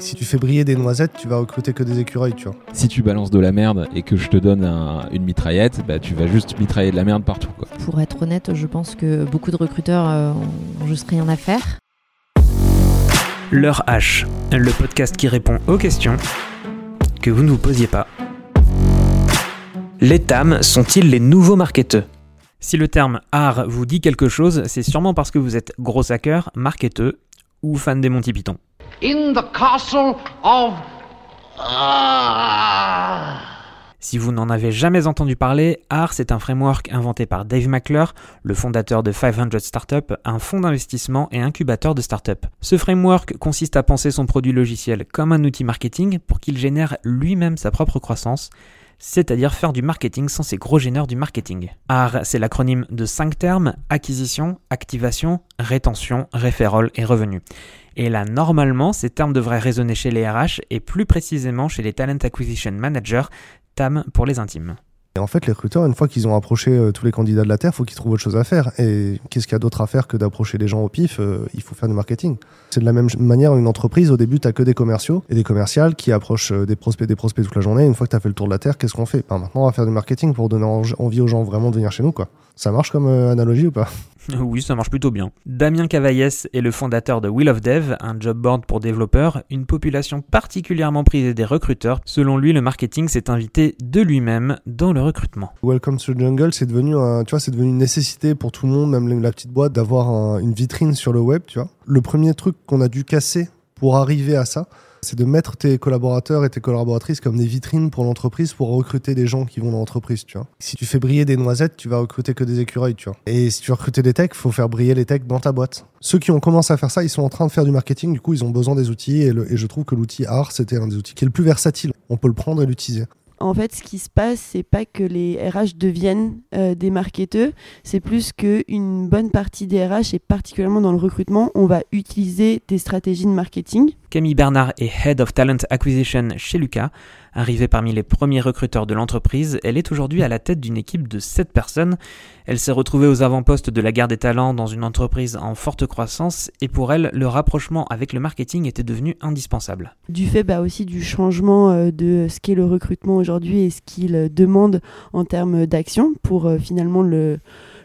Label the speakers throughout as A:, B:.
A: Si tu fais briller des noisettes, tu vas recruter que des écureuils, tu vois.
B: Si tu balances de la merde et que je te donne un- une mitraillette, bah, tu vas juste mitrailler de la merde partout. Quoi.
C: Pour être honnête, je pense que beaucoup de recruteurs euh, ont juste rien à faire.
D: L'heure H, le podcast qui répond aux questions que vous ne vous posiez pas. Les TAM sont-ils les nouveaux marketeurs Si le terme art vous dit quelque chose, c'est sûrement parce que vous êtes gros hacker, marketeur ou fan des Monty Python.
E: In the castle of. Ah!
D: Si vous n'en avez jamais entendu parler, AR, c'est un framework inventé par Dave McClure, le fondateur de 500 Startup, un fonds d'investissement et incubateur de startups. Ce framework consiste à penser son produit logiciel comme un outil marketing pour qu'il génère lui-même sa propre croissance, c'est-à-dire faire du marketing sans ces gros géneurs du marketing. AR, c'est l'acronyme de 5 termes, acquisition, activation, rétention, referral et revenu. Et là, normalement, ces termes devraient résonner chez les RH et plus précisément chez les Talent Acquisition Managers, TAM pour les intimes.
A: Et en fait, les recruteurs, une fois qu'ils ont approché euh, tous les candidats de la Terre, faut qu'ils trouvent autre chose à faire. Et qu'est-ce qu'il y a d'autre à faire que d'approcher des gens au pif Euh, Il faut faire du marketing. C'est de la même manière, une entreprise, au début, tu que des commerciaux et des commerciales qui approchent euh, des prospects, des prospects toute la journée. Une fois que tu as fait le tour de la Terre, qu'est-ce qu'on fait? Ben, Maintenant, on va faire du marketing pour donner en- envie aux gens vraiment de venir chez nous. quoi. Ça marche comme analogie ou pas?
D: Oui, ça marche plutôt bien. Damien Cavaillès est le fondateur de Wheel of Dev, un job board pour développeurs, une population particulièrement prisée des recruteurs. Selon lui, le marketing s'est invité de lui-même dans le recrutement.
A: Welcome to the Jungle, c'est devenu, devenu une nécessité pour tout le monde, même la petite boîte, d'avoir un- une vitrine sur le web, tu vois. Le premier truc qu'on a dû casser pour arriver à ça, c'est de mettre tes collaborateurs et tes collaboratrices comme des vitrines pour l'entreprise pour recruter des gens qui vont dans l'entreprise, tu vois. Si tu fais briller des noisettes, tu vas recruter que des écureuils, tu vois. Et si tu veux recruter des techs, faut faire briller les techs dans ta boîte. Ceux qui ont commencé à faire ça, ils sont en train de faire du marketing, du coup, ils ont besoin des outils et, je trouve que l'outil AR, c'était un des outils qui est le plus versatile. On peut le prendre et l'utiliser.
F: En fait, ce qui se passe, c'est pas que les RH deviennent euh, des marketeurs, c'est plus qu'une bonne partie des RH, et particulièrement dans le recrutement, on va utiliser des stratégies de marketing.
D: Camille Bernard est Head of Talent Acquisition chez Lucas. Arrivée parmi les premiers recruteurs de l'entreprise, elle est aujourd'hui à la tête d'une équipe de 7 personnes. Elle s'est retrouvée aux avant-postes de la guerre des talents dans une entreprise en forte croissance et pour elle, le rapprochement avec le marketing était devenu indispensable.
F: Du fait bah, aussi du changement euh, de ce qu'est le recrutement aujourd'hui et ce qu'il demande en termes d'action pour euh, finalement le,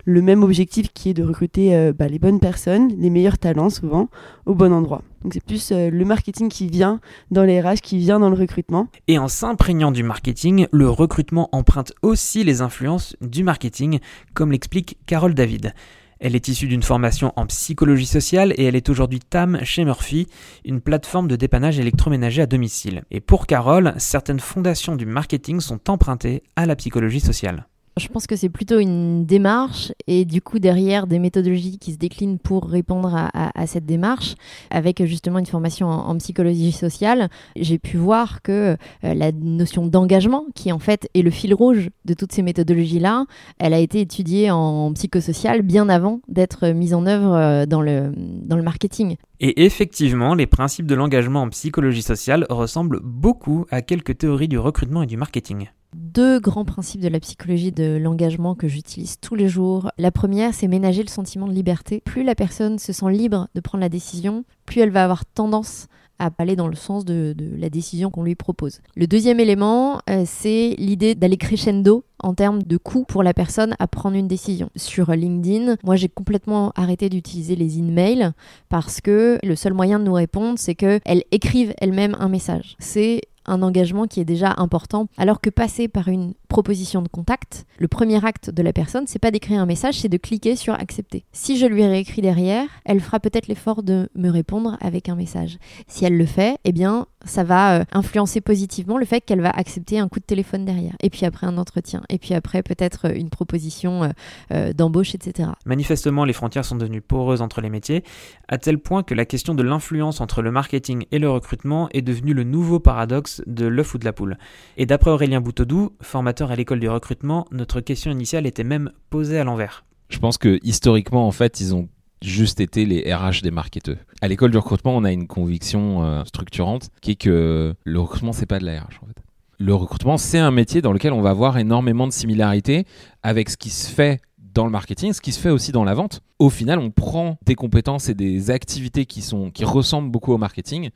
F: le même objectif qui est de recruter euh, bah, les bonnes personnes, les meilleurs talents souvent, au bon endroit. Donc c'est plus euh, le marketing qui vient dans les RH, qui vient dans le recrutement.
D: Et en s'imprégnant du marketing, le recrutement emprunte aussi les influences du marketing, comme l'explique Carole David. Elle est issue d'une formation en psychologie sociale et elle est aujourd'hui TAM chez Murphy, une plateforme de dépannage électroménager à domicile. Et pour Carole, certaines fondations du marketing sont empruntées à la psychologie sociale.
C: Je pense que c'est plutôt une démarche et du coup derrière des méthodologies qui se déclinent pour répondre à, cette démarche. Avec justement une formation en, en psychologie sociale, j'ai pu voir que euh, la notion d'engagement, qui en fait est le fil rouge de toutes ces méthodologies-là, elle a été étudiée en psychosocial bien avant d'être mise en œuvre euh, dans le, dans le marketing.
D: Et effectivement, les principes de l'engagement en psychologie sociale ressemblent beaucoup à quelques théories du recrutement et du marketing.
C: Deux grands principes de la psychologie de l'engagement que j'utilise tous les jours. La première, c'est ménager le sentiment de liberté. Plus la personne se sent libre de prendre la décision, plus elle va avoir tendance à aller dans le sens de, la décision qu'on lui propose. Le deuxième élément, euh, c'est l'idée d'aller crescendo en termes de coût pour la personne à prendre une décision. Sur LinkedIn, moi j'ai complètement arrêté d'utiliser les in-mails parce que le seul moyen de nous répondre, c'est qu'elles écrivent elles-mêmes un message. C'est un engagement qui est déjà important, alors que passer par une proposition de contact, le premier acte de la personne, c'est pas d'écrire un message, c'est de cliquer sur accepter. Si je lui réécris derrière, elle fera peut-être l'effort de me répondre avec un message. Si elle le fait, eh bien, ça va euh, influencer positivement le fait qu'elle va accepter un coup de téléphone derrière. Et puis après un entretien. Et puis après peut-être euh, une proposition euh, d'embauche, etc.
D: Manifestement, les frontières sont devenues poreuses entre les métiers, à tel point que la question de l'influence entre le marketing et le recrutement est devenue le nouveau paradoxe de l'œuf ou de la poule. Et d'après Aurélien Boutodou, formateur à l'école du recrutement, notre question initiale était même posée à l'envers.
B: Je pense que historiquement, en fait, ils ont juste été les RH des marketeurs. À l'école du recrutement, on a une conviction euh, structurante qui est que le recrutement, c'est pas de la RH en fait. Le recrutement, c'est un métier dans lequel on va avoir énormément de similarités avec ce qui se fait dans le marketing, ce qui se fait aussi dans la vente. Au final, on prend des compétences et des activités qui ressemblent beaucoup au marketing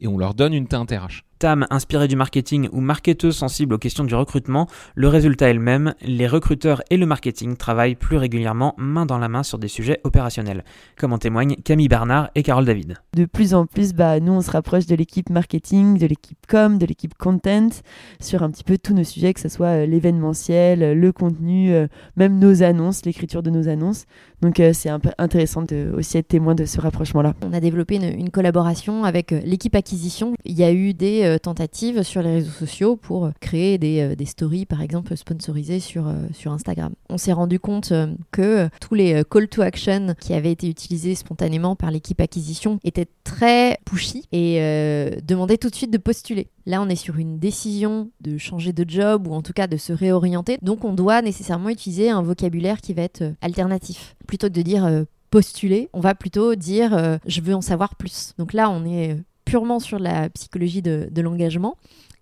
B: et on leur donne une teinte RH.
D: Tam inspiré du marketing ou marketeuse sensible aux questions du recrutement, le résultat est le même, les recruteurs et le marketing travaillent plus régulièrement main dans la main sur des sujets opérationnels, comme en témoignent Camille Bernard et Carole David.
F: De plus en plus, bah, nous on se rapproche de l'équipe marketing, de l'équipe com, de l'équipe content, sur un petit peu tous nos sujets, que ce soit euh, l'événementiel, le contenu, euh, même nos annonces, l'écriture de nos annonces. Donc c'est un peu intéressant de aussi être témoin de ce rapprochement-là.
C: On a développé une, collaboration avec l'équipe acquisition. Il y a eu des euh, tentatives sur les réseaux sociaux pour créer des, euh, des stories, par exemple, sponsorisées sur, euh, sur Instagram. On s'est rendu compte que tous les call to action qui avaient été utilisés spontanément par l'équipe acquisition étaient très pushy et demandaient tout de suite de postuler. Là, on est sur une décision de changer de job ou en tout cas de se réorienter. Donc, on doit nécessairement utiliser un vocabulaire qui va être alternatif. Plutôt que de dire postuler, on va plutôt dire je veux en savoir plus. Donc là, on est purement sur la psychologie de, l'engagement.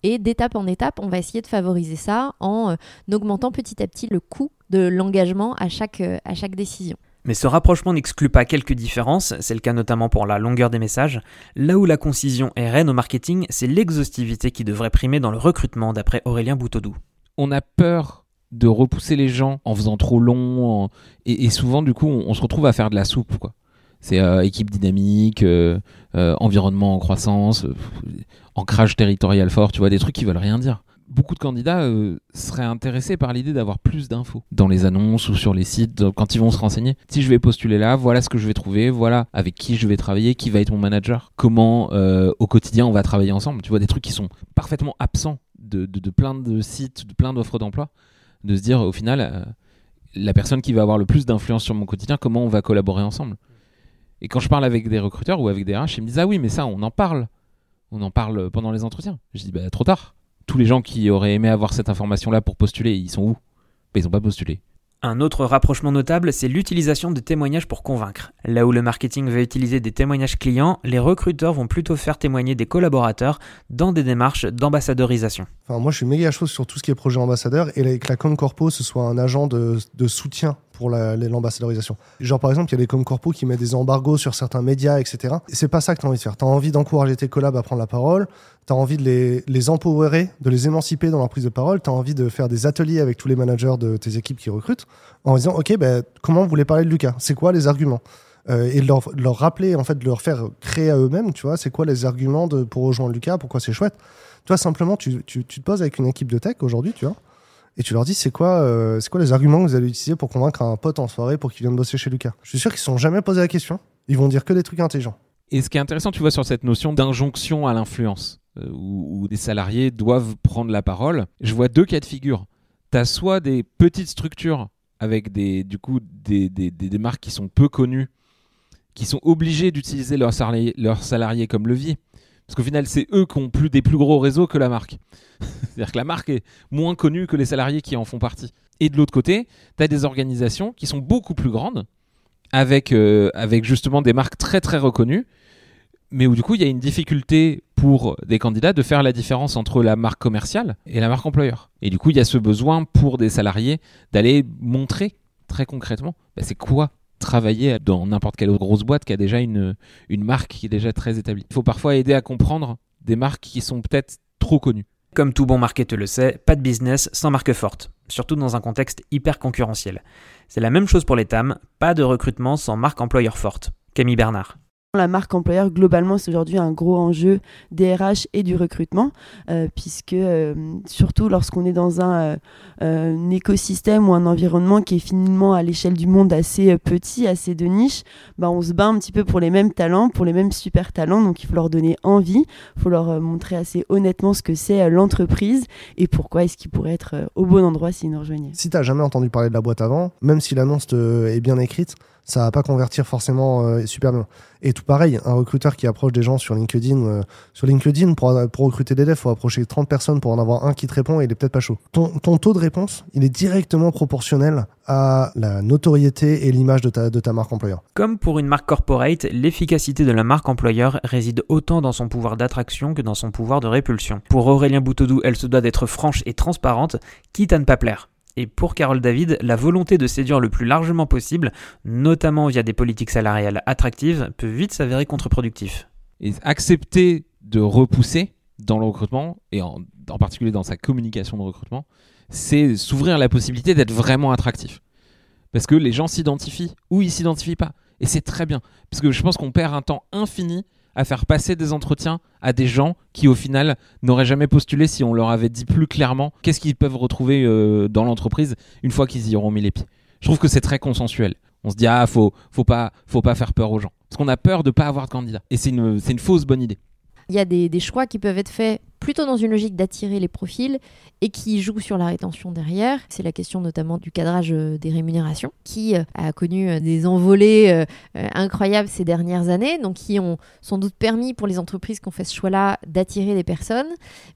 C: Et d'étape en étape, on va essayer de favoriser ça en euh, augmentant petit à petit le coût de l'engagement à chaque, euh, à chaque décision.
D: Mais ce rapprochement n'exclut pas quelques différences, c'est le cas notamment pour la longueur des messages. Là où la concision est reine au marketing, c'est l'exhaustivité qui devrait primer dans le recrutement, d'après Aurélien Boutodou.
B: On a peur de repousser les gens en faisant trop long, et, souvent du coup on, se retrouve à faire de la soupe. C'est euh, équipe dynamique, euh, euh, environnement en croissance, ancrage territorial fort, tu vois, des trucs qui veulent rien dire. Beaucoup de candidats seraient intéressés par l'idée d'avoir plus d'infos dans les annonces ou sur les sites quand ils vont se renseigner. Si je vais postuler là, voilà ce que je vais trouver, voilà avec qui je vais travailler, qui va être mon manager, comment au quotidien on va travailler ensemble. Tu vois, des trucs qui sont parfaitement absents de, de plein de sites, de plein d'offres d'emploi. De se dire au final, la personne qui va avoir le plus d'influence sur mon quotidien, comment on va collaborer ensemble. Et quand je parle avec des recruteurs ou avec des RH, ils me disent Ah oui, mais ça, on en parle. On en parle pendant les entretiens. Je dis Bah, trop tard. Tous les gens qui auraient aimé avoir cette information-là pour postuler, ils sont où? Bah, Ils n'ont pas postulé.
D: Un autre rapprochement notable, c'est l'utilisation de témoignages pour convaincre. Là où le marketing va utiliser des témoignages clients, les recruteurs vont plutôt faire témoigner des collaborateurs dans des démarches d'ambassadorisation.
A: Enfin, moi, je suis méga chaud sur tout ce qui est projet ambassadeur et que la Concorpo, ce soit un agent de, de soutien pour l'ambassadorisation. Genre par exemple, il y a des Concorpo qui mettent des embargos sur certains médias, etc. C'est pas ça que tu as envie de faire. Tu as envie d'encourager tes collabs à prendre la parole, tu as envie de les, les empowerer, de les émanciper dans leur prise de parole, tu as envie de faire des ateliers avec tous les managers de tes équipes qui recrutent en disant, OK, ben, comment vous voulez parler de Lucas? C'est quoi les arguments? Euh, et de leur, leur, rappeler, en fait, de leur faire créer à eux-mêmes, tu vois, c'est quoi les arguments de, pour rejoindre Lucas, pourquoi c'est chouette? Tu vois, simplement, tu, tu, tu te poses avec une équipe de tech aujourd'hui, tu vois, et tu leur dis c'est quoi, euh, c'est quoi les arguments que vous allez utiliser pour convaincre un pote en soirée pour qu'il vienne bosser chez Lucas? Je suis sûr qu'ils ne sont jamais posé la question. Ils vont dire que des trucs intelligents.
B: Et ce qui est intéressant, tu vois, sur cette notion d'injonction à l'influence, euh, où, des salariés doivent prendre la parole, je vois deux cas de figure. Tu as soit des petites structures avec des, du coup, des, des, des, marques qui sont peu connues, qui sont obligées d'utiliser leurs salariés, leurs salariés comme levier. Parce qu'au final, c'est eux qui ont plus des plus gros réseaux que la marque. C'est-à-dire que la marque est moins connue que les salariés qui en font partie. Et de l'autre côté, tu as des organisations qui sont beaucoup plus grandes, avec, euh, avec justement des marques très très reconnues, mais où du coup il y a une difficulté pour des candidats de faire la différence entre la marque commerciale et la marque employeur. Et du coup, il y a ce besoin pour des salariés d'aller montrer très concrètement bah, c'est quoi travailler dans n'importe quelle autre grosse boîte qui a déjà une, une marque qui est déjà très établie. Il faut parfois aider à comprendre des marques qui sont peut-être trop connues.
D: Comme tout bon marketeur le sait, pas de business sans marque forte, surtout dans un contexte hyper concurrentiel. C'est la même chose pour les TAM, pas de recrutement sans marque employeur forte. Camille Bernard.
F: La marque employeur, globalement, c'est aujourd'hui un gros enjeu des RH et du recrutement, euh, puisque euh, surtout lorsqu'on est dans un, euh, écosystème ou un environnement qui est finalement à l'échelle du monde assez petit, assez de niche, bah, on se bat un petit peu pour les mêmes talents, pour les mêmes super talents, donc il faut leur donner envie, il faut leur montrer assez honnêtement ce que c'est l'entreprise et pourquoi est-ce qu'ils pourraient être au bon endroit s'ils nous rejoignaient.
A: Si tu n'as jamais entendu parler de la boîte avant, même si l'annonce est bien écrite, ça va pas convertir forcément super bien. Et pareil, un recruteur qui approche des gens sur LinkedIn, euh, sur LinkedIn pour, recruter des devs, faut approcher 30 personnes pour en avoir un qui te répond et il est peut-être pas chaud. Ton, taux de réponse, il est directement proportionnel à la notoriété et l'image de ta, de ta marque employeur.
D: Comme pour une marque corporate, l'efficacité de la marque employeur réside autant dans son pouvoir d'attraction que dans son pouvoir de répulsion. Pour Aurélien Boutodou, elle se doit d'être franche et transparente, quitte à ne pas plaire. Et pour Carole David, la volonté de séduire le plus largement possible, notamment via des politiques salariales attractives, peut vite s'avérer contre-productif.
B: Et accepter de repousser dans le recrutement, et en, particulier dans sa communication de recrutement, c'est s'ouvrir la possibilité d'être vraiment attractif. Parce que les gens s'identifient ou ils s'identifient pas. Et c'est très bien. Parce que je pense qu'on perd un temps infini à faire passer des entretiens à des gens qui au final n'auraient jamais postulé si on leur avait dit plus clairement qu'est-ce qu'ils peuvent retrouver euh, dans l'entreprise une fois qu'ils y auront mis les pieds. Je trouve que c'est très consensuel. On se dit ah faut faut pas faut pas faire peur aux gens parce qu'on a peur de pas avoir de candidat et c'est une une fausse bonne idée.
C: Il y a des, des choix qui peuvent être faits plutôt dans une logique d'attirer les profils et qui joue sur la rétention derrière. C'est la question notamment du cadrage euh, des rémunérations qui euh, a connu euh, des envolées incroyables ces dernières années, donc qui ont sans doute permis pour les entreprises qui ont fait ce choix-là d'attirer des personnes,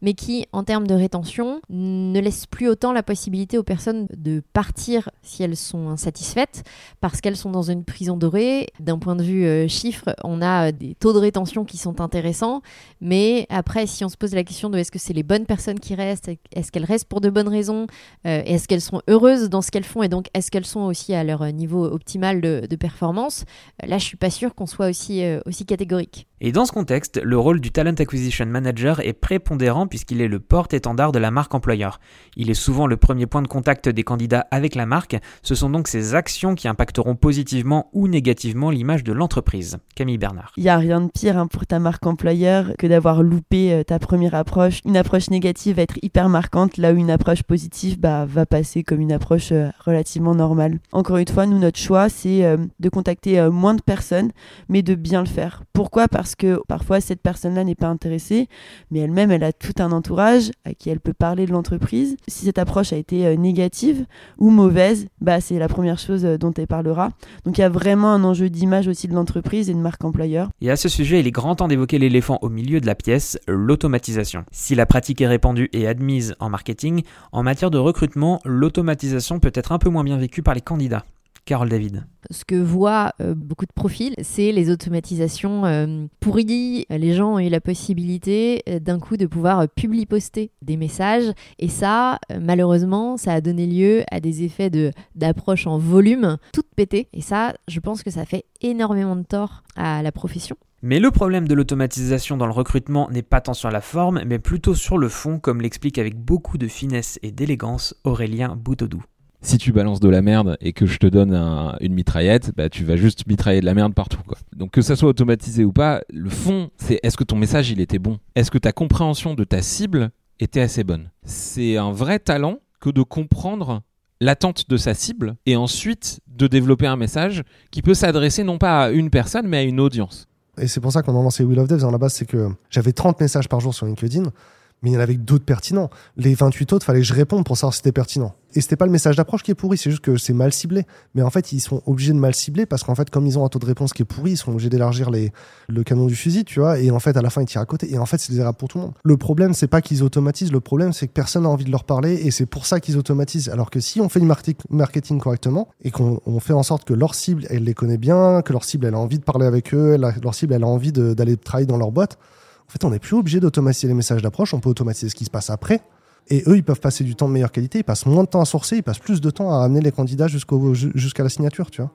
C: mais qui en termes de rétention ne laissent plus autant la possibilité aux personnes de partir si elles sont insatisfaites parce qu'elles sont dans une prison dorée. D'un point de vue chiffre, on a des taux de rétention qui sont intéressants, mais après si on se pose la question de est-ce que c'est les bonnes personnes qui restent, est-ce qu'elles restent pour de bonnes raisons, euh, est-ce qu'elles sont heureuses dans ce qu'elles font et donc est-ce qu'elles sont aussi à leur niveau optimal de, de performance. Euh, là, je suis pas sûre qu'on soit aussi, euh, aussi catégorique.
D: Et dans ce contexte, le rôle du Talent Acquisition Manager est prépondérant puisqu'il est le porte-étendard de la marque employeur. Il est souvent le premier point de contact des candidats avec la marque, ce sont donc ces actions qui impacteront positivement ou négativement l'image de l'entreprise. Camille Bernard.
F: Il n'y a rien de pire hein, pour ta marque employeur que d'avoir loupé euh, ta première Une approche négative va être hyper marquante, là où une approche positive bah, va passer comme une approche euh, relativement normale. Encore une fois, nous, notre choix, c'est euh, de contacter moins de personnes, mais de bien le faire. Pourquoi? Parce que parfois, cette personne-là n'est pas intéressée, mais elle-même, elle a tout un entourage à qui elle peut parler de l'entreprise. Si cette approche a été négative ou mauvaise, bah, c'est la première chose dont elle parlera. Donc il y a vraiment un enjeu d'image aussi de l'entreprise et de marque employeur.
D: Et à ce sujet, il est grand temps d'évoquer l'éléphant au milieu de la pièce, l'automatisation. Si la pratique est répandue et admise en marketing, en matière de recrutement, l'automatisation peut être un peu moins bien vécue par les candidats. Carole David.
C: Ce que voient euh, beaucoup de profils, c'est les automatisations euh, pourries. Les gens ont eu la possibilité euh, d'un coup de pouvoir publi-poster des messages. Et ça, malheureusement, ça a donné lieu à des effets de, d'approche en volume toutes pétées. Et ça, je pense que ça fait énormément de tort à la profession.
D: Mais le problème de l'automatisation dans le recrutement n'est pas tant sur la forme, mais plutôt sur le fond, comme l'explique avec beaucoup de finesse et d'élégance Aurélien Boutodou.
B: Si tu balances de la merde et que je te donne un- une mitraillette, bah, tu vas juste mitrailler de la merde partout. Donc que ça soit automatisé ou pas, le fond, c'est est-ce que ton message il était bon? Est-ce que ta compréhension de ta cible était assez bonne? C'est un vrai talent que de comprendre l'attente de sa cible et ensuite de développer un message qui peut s'adresser non pas à une personne mais à une audience.
A: Et c'est pour ça qu'on a lancé Will of Devs. À la base, c'est que j'avais 30 messages par jour sur LinkedIn, mais il y en avait d'autres pertinents. Les 28 autres, fallait que je réponde pour savoir si c'était pertinent. Et c'était pas le message d'approche qui est pourri, c'est juste que c'est mal ciblé. Mais en fait, ils sont obligés de mal cibler parce qu'en fait, comme ils ont un taux de réponse qui est pourri, ils sont obligés d'élargir les, le canon du fusil, tu vois. Et en fait, à la fin, ils tirent à côté. Et en fait, c'est désirable pour tout le monde. Le problème, c'est pas qu'ils automatisent. Le problème, c'est que personne n'a envie de leur parler et c'est pour ça qu'ils automatisent. Alors que si on fait du marketing correctement et qu'on on fait en sorte que leur cible, elle les connaît bien, que leur cible, elle a envie de parler avec eux, leur cible, elle a envie d'aller travailler dans leur boîte, en fait, on n'est plus obligé d'automatiser les messages d'approche. On peut automatiser ce qui se passe après. Et eux, ils peuvent passer du temps de meilleure qualité. Ils passent moins de temps à sourcer. Ils passent plus de temps à amener les candidats jusqu'à la signature, tu vois.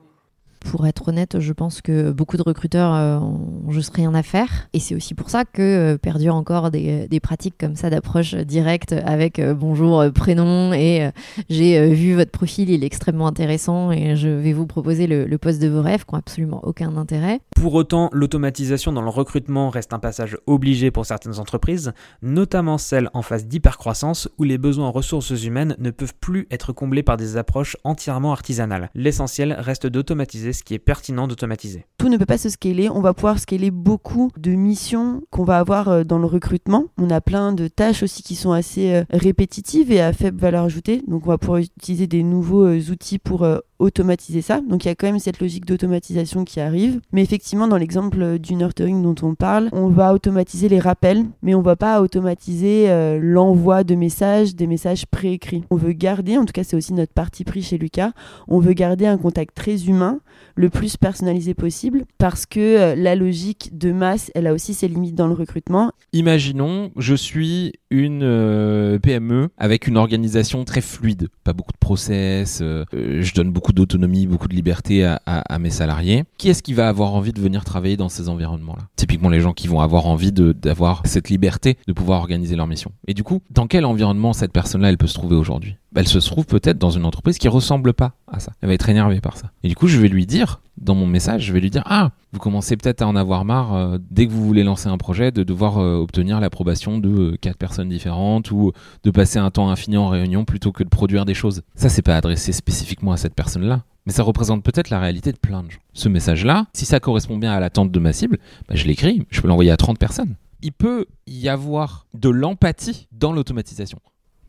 C: Pour être honnête, je pense que beaucoup de recruteurs euh, ont juste rien à faire. Et c'est aussi pour ça que euh, perdurent encore des, des pratiques comme ça d'approche directe avec euh, bonjour, euh, prénom et euh, j'ai euh, vu votre profil, il est extrêmement intéressant et je vais vous proposer le, le poste de vos rêves qui n'ont absolument aucun intérêt.
D: Pour autant, l'automatisation dans le recrutement reste un passage obligé pour certaines entreprises, notamment celles en phase d'hypercroissance où les besoins en ressources humaines ne peuvent plus être comblés par des approches entièrement artisanales. L'essentiel reste d'automatiser ce qui est pertinent d'automatiser.
F: tout ne peut pas se scaler. On va pouvoir scaler beaucoup de missions qu'on va avoir euh, dans le recrutement. On a plein de tâches aussi qui sont assez euh, répétitives et à faible valeur ajoutée. Donc on va pouvoir utiliser des nouveaux euh, outils pour automatiser ça. Donc il y a quand même cette logique d'automatisation qui arrive. Mais effectivement, dans l'exemple du nurturing dont on parle, on va automatiser les rappels, mais on va pas automatiser euh, l'envoi de messages, des messages préécrits. On veut garder, en tout cas c'est aussi notre parti pris chez Lucas, on veut garder un contact très humain le plus personnalisé possible parce que euh, la logique de masse, elle a aussi ses limites dans le recrutement.
B: Imaginons, je suis une euh, PME avec une organisation très fluide, pas beaucoup de process, euh, euh, je donne beaucoup d'autonomie, beaucoup de liberté à, mes salariés. Qui est-ce qui va avoir envie de venir travailler dans ces environnements-là? Typiquement les gens qui vont avoir envie d'avoir cette liberté de pouvoir organiser leur mission. Et du coup, dans quel environnement cette personne-là, elle peut se trouver aujourd'hui? Elle se trouve peut-être dans une entreprise qui ressemble pas à ça. Elle va être énervée par ça. Et du coup, je vais lui dire, dans mon message, je vais lui dire, ah, vous commencez peut-être à en avoir marre euh, dès que vous voulez lancer un projet de devoir euh, obtenir l'approbation de euh, quatre personnes différentes ou de passer un temps infini en réunion plutôt que de produire des choses. Ça, c'est pas adressé spécifiquement à cette personne-là. Mais ça représente peut-être la réalité de plein de gens. Ce message-là, si ça correspond bien à l'attente de ma cible, bah, je l'écris, je peux l'envoyer à 30 personnes. Il peut y avoir de l'empathie dans l'automatisation.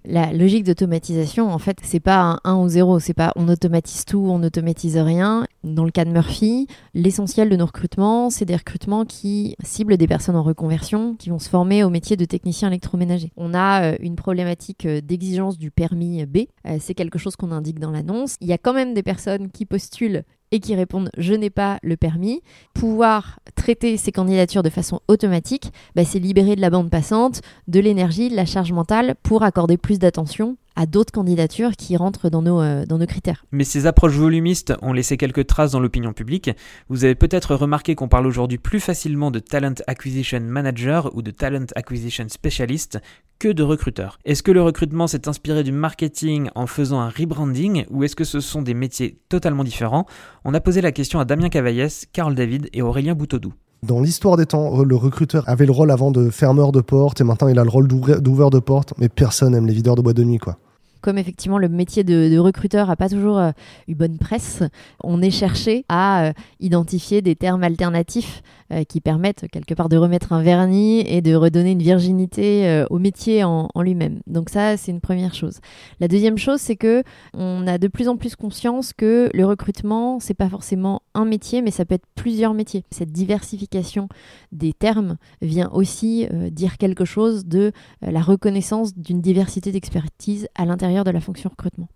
C: La logique d'automatisation, en fait, c'est pas un 1 ou 0, c'est pas on automatise tout, on n'automatise rien. Dans le cas de Murphy, l'essentiel de nos recrutements, c'est des recrutements qui ciblent des personnes en reconversion, qui vont se former au métier de technicien électroménager. On a euh, une problématique euh, d'exigence du permis B, Euh, c'est quelque chose qu'on indique dans l'annonce. Il y a quand même des personnes qui postulent et qui répondent je n'ai pas le permis. Pouvoir traiter ces candidatures de façon automatique, bah, c'est libérer de la bande passante, de l'énergie, de la charge mentale pour accorder plus d'attention à d'autres candidatures qui rentrent dans nos, euh, dans nos critères.
D: Mais ces approches volumistes ont laissé quelques traces dans l'opinion publique. Vous avez peut-être remarqué qu'on parle aujourd'hui plus facilement de Talent Acquisition Manager ou de Talent Acquisition Specialist que de recruteur. Est-ce que le recrutement s'est inspiré du marketing en faisant un rebranding ou est-ce que ce sont des métiers totalement différents? On a posé la question à Damien Cavaillès, Carl David et Aurélien Boutodou.
A: Dans l'histoire des temps, le recruteur avait le rôle avant de fermeur de porte et maintenant il a le rôle d'ouvre- d'ouvreur de porte, mais personne aime les videurs de boîte de nuit, quoi.
C: Comme effectivement le métier de, recruteur n'a pas toujours euh, eu bonne presse, on est cherché à euh, identifier des termes alternatifs euh, qui permettent quelque part de remettre un vernis et de redonner une virginité au métier en, en lui-même. Donc ça, c'est une première chose. La deuxième chose, c'est que on a de plus en plus conscience que le recrutement, c'est pas forcément un métier, mais ça peut être plusieurs métiers. Cette diversification des termes vient aussi dire quelque chose de la reconnaissance d'une diversité d'expertise à l'intérieur de la fonction recrutement.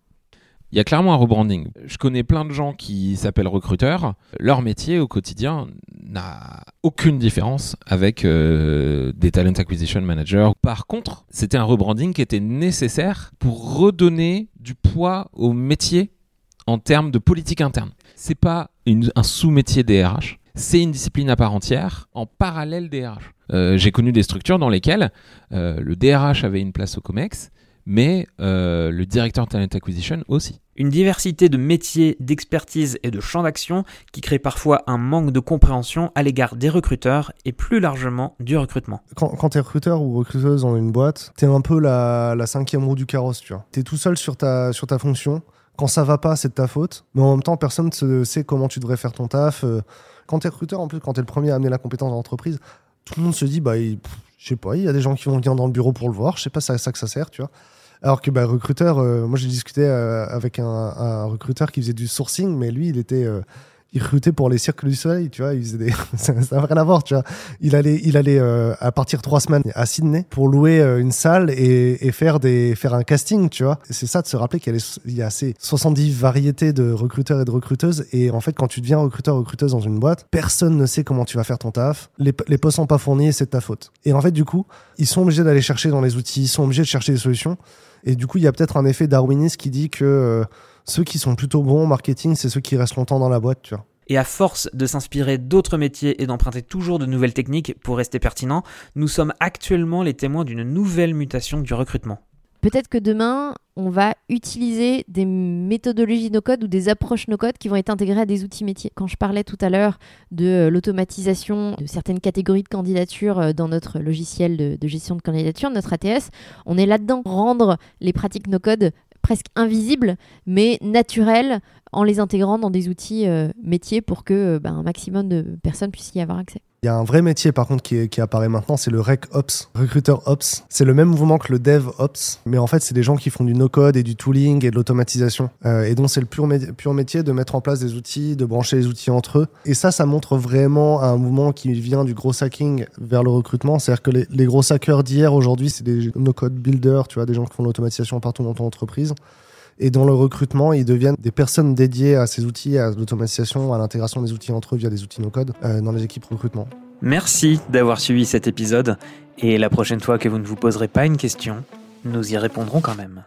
B: Il y a clairement un rebranding. Je connais plein de gens qui s'appellent recruteurs. Leur métier au quotidien n'a aucune différence avec euh, des talent acquisition managers. Par contre, c'était un rebranding qui était nécessaire pour redonner du poids au métier en termes de politique interne. C'est pas un sous-métier des RH. C'est une discipline à part entière en parallèle des RH. Euh, J'ai connu des structures dans lesquelles euh, le DRH avait une place au COMEX, mais euh, le directeur talent acquisition aussi.
D: Une diversité de métiers, d'expertise et de champs d'action qui crée parfois un manque de compréhension à l'égard des recruteurs et plus largement du recrutement.
A: Quand, quand t'es recruteur ou recruteuse dans une boîte, t'es un peu la, la cinquième roue du carrosse, tu vois. T'es tout seul sur ta, sur ta fonction. Quand ça va pas, c'est de ta faute. Mais en même temps, personne ne sait comment tu devrais faire ton taf. Euh, Quand t'es recruteur, en plus, quand t'es le premier à amener la compétence dans l'entreprise, tout le monde se dit, bah, je sais pas, il y a des gens qui vont venir dans le bureau pour le voir. Je sais pas, c'est à ça que ça sert, tu vois. Alors que bah, recruteur, euh, moi j'ai discuté euh, avec un, un recruteur qui faisait du sourcing, mais lui il était, euh, il recrutait pour les cirques du soleil, tu vois, il faisait des, ça n'a rien à voir, tu vois. Il allait, il allait euh, à partir trois semaines à Sydney pour louer euh, une salle et, et faire des, faire un casting, tu vois. C'est ça de se rappeler qu'il y a, les- il y ces 70 variétés de recruteurs et de recruteuses. Et en fait, quand tu deviens recruteur recruteuse dans une boîte, personne ne sait comment tu vas faire ton taf. Les, les postes sont pas fournis et c'est de ta faute. Et en fait, du coup, ils sont obligés d'aller chercher dans les outils, ils sont obligés de chercher des solutions. Et du coup, il y a peut-être un effet darwiniste qui dit que euh, ceux qui sont plutôt bons en marketing, c'est ceux qui restent longtemps dans la boîte, tu vois.
D: Et à force de s'inspirer d'autres métiers et d'emprunter toujours de nouvelles techniques pour rester pertinent, nous sommes actuellement les témoins d'une nouvelle mutation du recrutement.
C: Peut-être que demain, on va utiliser des méthodologies no-code ou des approches no-code qui vont être intégrées à des outils métiers. Quand je parlais tout à l'heure de euh, l'automatisation de certaines catégories de candidatures euh, dans notre logiciel de, de gestion de candidature, notre ATS, on est là-dedans. Rendre les pratiques no-code presque invisibles, mais naturelles en les intégrant dans des outils euh, métiers pour que euh, ben, un maximum de personnes puissent y avoir accès.
A: Il y a un vrai métier par contre qui, apparaît maintenant, c'est le Rec Ops, recruteur Ops. C'est le même mouvement que le Dev Ops, mais en fait c'est des gens qui font du no-code et du tooling et de l'automatisation. Euh, et donc c'est le pur, mé- pur métier de mettre en place des outils, de brancher les outils entre eux. Et ça, ça montre vraiment un mouvement qui vient du gros hacking vers le recrutement. C'est-à-dire que les, gros hackers d'hier aujourd'hui, c'est des no-code builders, tu vois, des gens qui font l'automatisation partout dans ton entreprise. Et dans le recrutement, ils deviennent des personnes dédiées à ces outils, à l'automatisation, à l'intégration des outils entre eux via des outils no-code euh, dans les équipes recrutement.
D: Merci d'avoir suivi cet épisode, et la prochaine fois que vous ne vous poserez pas une question, nous y répondrons quand même.